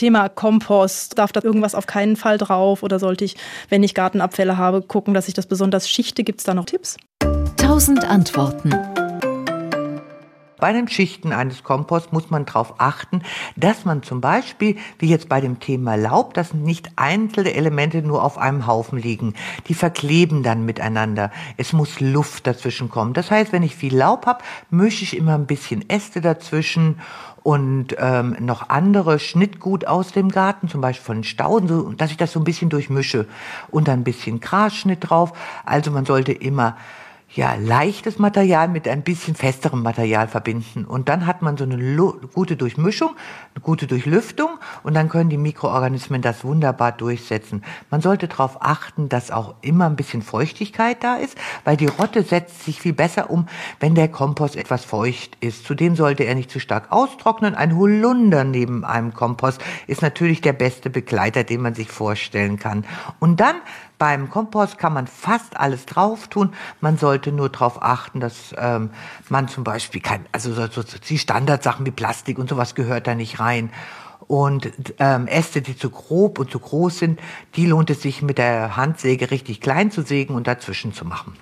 Thema Kompost. Darf da irgendwas auf keinen Fall drauf oder sollte ich, wenn ich Gartenabfälle habe, gucken, dass ich das besonders schichte? Gibt es da noch Tipps? Tausend Antworten. Bei den Schichten eines Komposts muss man darauf achten, dass man zum Beispiel, wie jetzt bei dem Thema Laub, dass nicht einzelne Elemente nur auf einem Haufen liegen. Die verkleben dann miteinander. Es muss Luft dazwischen kommen. Das heißt, wenn ich viel Laub habe, mische ich immer ein bisschen Äste dazwischen und ähm, noch andere Schnittgut aus dem Garten, zum Beispiel von Stauden, so, dass ich das so ein bisschen durchmische und dann ein bisschen Grasschnitt drauf. Also man sollte immer ja, leichtes Material mit ein bisschen festerem Material verbinden. Und dann hat man so eine gute Durchmischung, eine gute Durchlüftung und dann können die Mikroorganismen das wunderbar durchsetzen. Man sollte darauf achten, dass auch immer ein bisschen Feuchtigkeit da ist, weil die Rotte setzt sich viel besser um, wenn der Kompost etwas feucht ist. Zudem sollte er nicht zu stark austrocknen. Ein Holunder neben einem Kompost ist natürlich der beste Begleiter, den man sich vorstellen kann. Und dann beim Kompost kann man fast alles drauf tun. Man sollte nur darauf achten, dass ähm, man zum Beispiel kein, also so, so, die Standardsachen wie Plastik und sowas gehört da nicht rein. Und ähm, Äste, die zu grob und zu groß sind, die lohnt es sich mit der Handsäge richtig klein zu sägen und dazwischen zu machen.